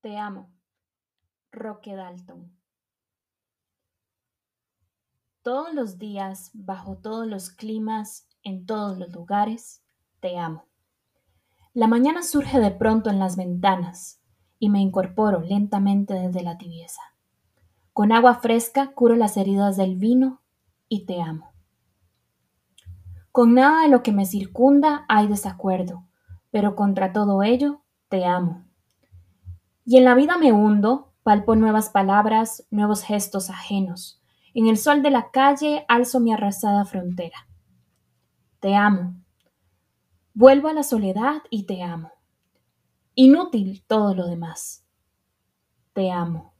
Te amo. Roque Dalton. Todos los días, bajo todos los climas, en todos los lugares, te amo. La mañana surge de pronto en las ventanas y me incorporo lentamente desde la tibieza. Con agua fresca curo las heridas del vino y te amo. Con nada de lo que me circunda hay desacuerdo, pero contra todo ello te amo. Y en la vida me hundo, palpo nuevas palabras, nuevos gestos ajenos. En el sol de la calle alzo mi arrasada frontera. Te amo. Vuelvo a la soledad y te amo. Inútil todo lo demás. Te amo.